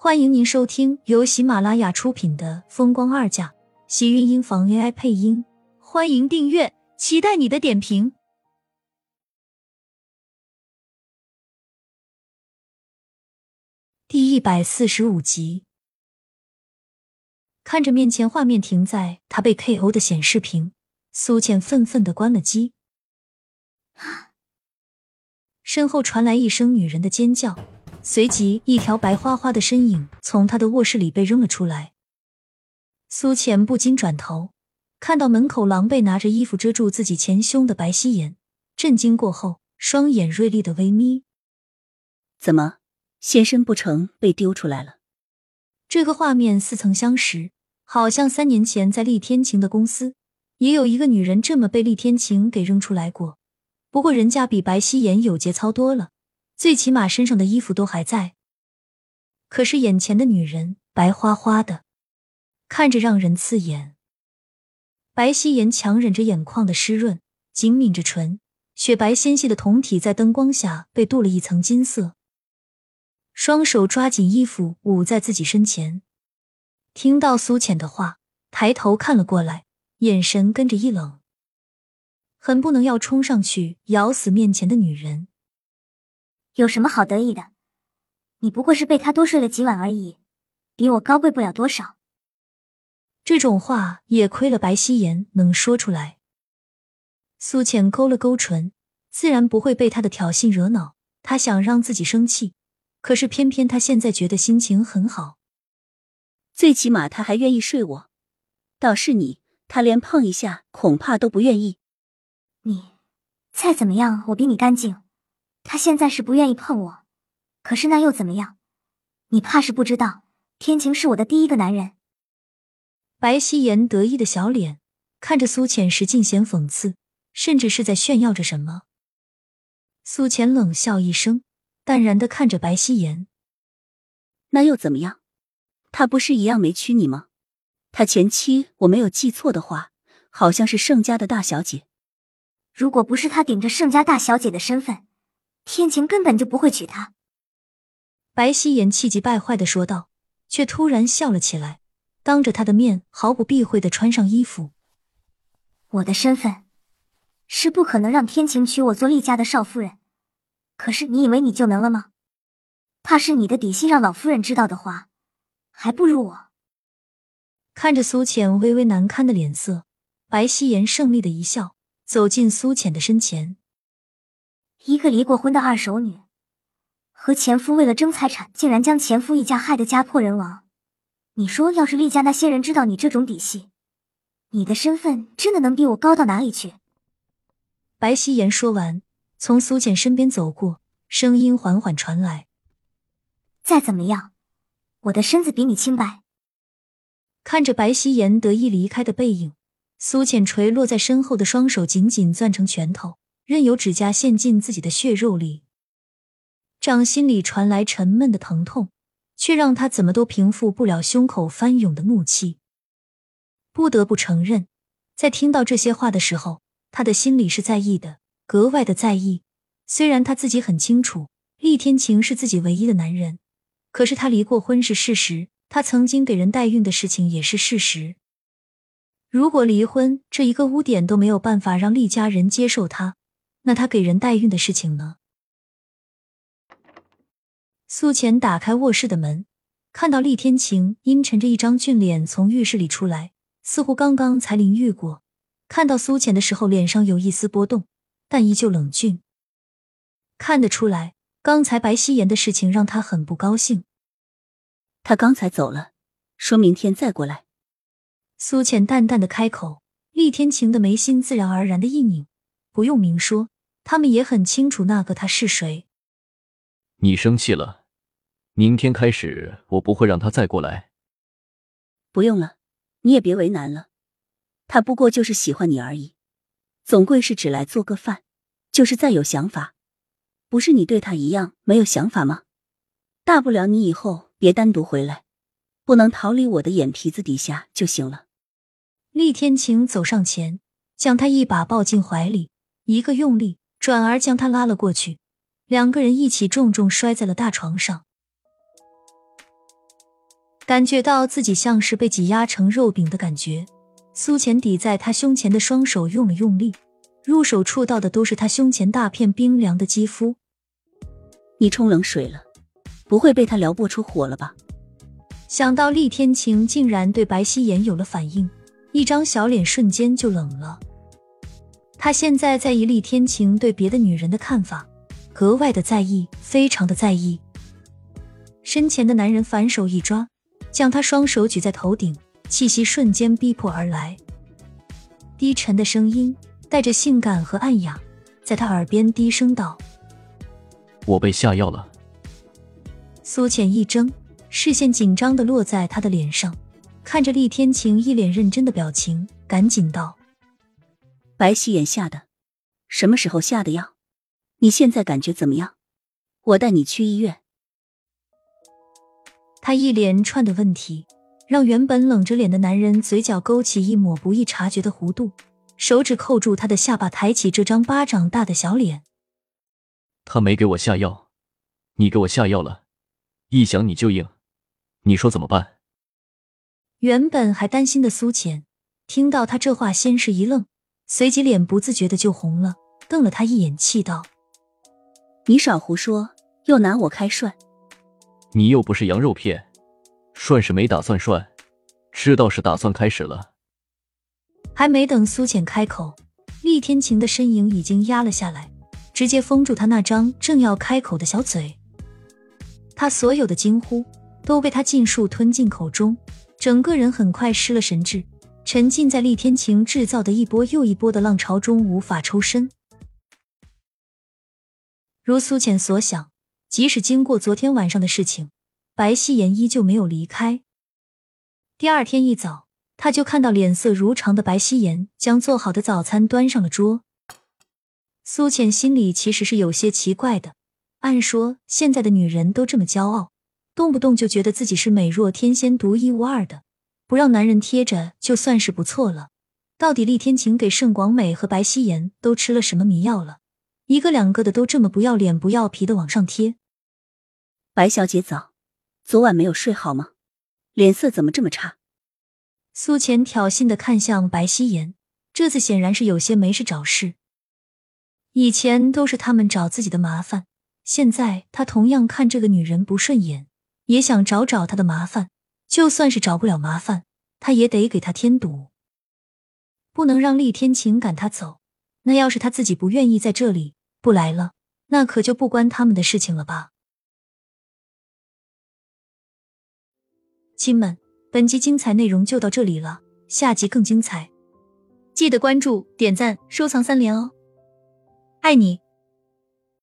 欢迎您收听由喜马拉雅出品的《风光二嫁》，喜运音房 AI 配音。欢迎订阅，期待你的点评。第一百四十五集，看着面前画面停在他被 KO 的显示屏，苏浅愤愤的关了机。身后传来一声女人的尖叫。随即，一条白花花的身影从他的卧室里被扔了出来。苏浅不禁转头，看到门口狼狈拿着衣服遮住自己前胸的白希言，震惊过后，双眼锐利的微眯：“怎么，现身不成，被丢出来了？”这个画面似曾相识，好像三年前在厉天晴的公司，也有一个女人这么被厉天晴给扔出来过。不过人家比白希言有节操多了。最起码身上的衣服都还在，可是眼前的女人白花花的，看着让人刺眼。白希颜强忍着眼眶的湿润，紧抿着唇，雪白纤细的瞳体在灯光下被镀了一层金色，双手抓紧衣服捂在自己身前。听到苏浅的话，抬头看了过来，眼神跟着一冷，很不能要冲上去咬死面前的女人。有什么好得意的？你不过是被他多睡了几晚而已，比我高贵不了多少。这种话也亏了白希颜能说出来。苏浅勾了勾唇，自然不会被他的挑衅惹恼。他想让自己生气，可是偏偏他现在觉得心情很好。最起码他还愿意睡我，倒是你，他连碰一下恐怕都不愿意。你再怎么样，我比你干净。他现在是不愿意碰我，可是那又怎么样？你怕是不知道，天晴是我的第一个男人。白希颜得意的小脸看着苏浅时，尽显讽刺，甚至是在炫耀着什么。苏浅冷笑一声，淡然的看着白希颜：“那又怎么样？他不是一样没娶你吗？他前妻，我没有记错的话，好像是盛家的大小姐。如果不是他顶着盛家大小姐的身份。”天晴根本就不会娶她。白夕颜气急败坏的说道，却突然笑了起来，当着他的面毫不避讳的穿上衣服。我的身份是不可能让天晴娶我做厉家的少夫人，可是你以为你就能了吗？怕是你的底细让老夫人知道的话，还不如我。看着苏浅微微难堪的脸色，白希颜胜利的一笑，走进苏浅的身前。一个离过婚的二手女，和前夫为了争财产，竟然将前夫一家害得家破人亡。你说，要是厉家那些人知道你这种底细，你的身份真的能比我高到哪里去？白希言说完，从苏浅身边走过，声音缓缓传来：“再怎么样，我的身子比你清白。”看着白希言得意离开的背影，苏浅垂落在身后的双手紧紧攥成拳头。任由指甲陷进自己的血肉里，掌心里传来沉闷的疼痛，却让他怎么都平复不了胸口翻涌的怒气。不得不承认，在听到这些话的时候，他的心里是在意的，格外的在意。虽然他自己很清楚，厉天晴是自己唯一的男人，可是他离过婚是事实，他曾经给人代孕的事情也是事实。如果离婚这一个污点都没有办法让厉家人接受他，那他给人代孕的事情呢？苏浅打开卧室的门，看到厉天晴阴沉着一张俊脸从浴室里出来，似乎刚刚才淋浴过。看到苏浅的时候，脸上有一丝波动，但依旧冷峻。看得出来，刚才白希言的事情让他很不高兴。他刚才走了，说明天再过来。苏浅淡淡的开口，厉天晴的眉心自然而然的一拧，不用明说。他们也很清楚那个他是谁。你生气了，明天开始我不会让他再过来。不用了，你也别为难了，他不过就是喜欢你而已，总归是只来做个饭，就是再有想法，不是你对他一样没有想法吗？大不了你以后别单独回来，不能逃离我的眼皮子底下就行了。厉天晴走上前，将他一把抱进怀里，一个用力。转而将他拉了过去，两个人一起重重摔在了大床上。感觉到自己像是被挤压成肉饼的感觉。苏浅抵在他胸前的双手用了用力，入手触到的都是他胸前大片冰凉的肌肤。你冲冷水了，不会被他撩拨出火了吧？想到厉天晴竟然对白希颜有了反应，一张小脸瞬间就冷了。他现在在意厉天晴对别的女人的看法，格外的在意，非常的在意。身前的男人反手一抓。将他双手举在头顶，气息瞬间逼迫而来。低沉的声音带着性感和暗哑，在他耳边低声道：“我被下药了。”苏浅一怔，视线紧张的落在他的脸上，看着厉天晴一脸认真的表情，赶紧道：“白希眼下的，什么时候下的药？你现在感觉怎么样？我带你去医院。”他一连串的问题，让原本冷着脸的男人嘴角勾起一抹不易察觉的弧度，手指扣住他的下巴，抬起这张巴掌大的小脸。他没给我下药，你给我下药了，一想你就硬，你说怎么办？原本还担心的苏浅，听到他这话，先是一愣，随即脸不自觉的就红了，瞪了他一眼，气道：“你少胡说，又拿我开涮。”你又不是羊肉片，涮是没打算涮，知道是打算开始了。还没等苏浅开口，厉天晴的身影已经压了下来，直接封住他那张正要开口的小嘴。他所有的惊呼都被他尽数吞进口中，整个人很快失了神智，沉浸在厉天晴制造的一波又一波的浪潮中，无法抽身。如苏浅所想。即使经过昨天晚上的事情，白希颜依旧没有离开。第二天一早，他就看到脸色如常的白希颜将做好的早餐端上了桌。苏浅心里其实是有些奇怪的。按说现在的女人都这么骄傲，动不动就觉得自己是美若天仙、独一无二的，不让男人贴着就算是不错了。到底厉天晴给盛广美和白希颜都吃了什么迷药了？一个两个的都这么不要脸不要皮的往上贴。白小姐早，昨晚没有睡好吗？脸色怎么这么差？苏浅挑衅的看向白希颜，这次显然是有些没事找事。以前都是他们找自己的麻烦，现在他同样看这个女人不顺眼，也想找找她的麻烦。就算是找不了麻烦，他也得给他添堵，不能让厉天晴赶他走。那要是他自己不愿意在这里不来了，那可就不关他们的事情了吧？亲们，本集精彩内容就到这里了，下集更精彩，记得关注、点赞、收藏三连哦！爱你。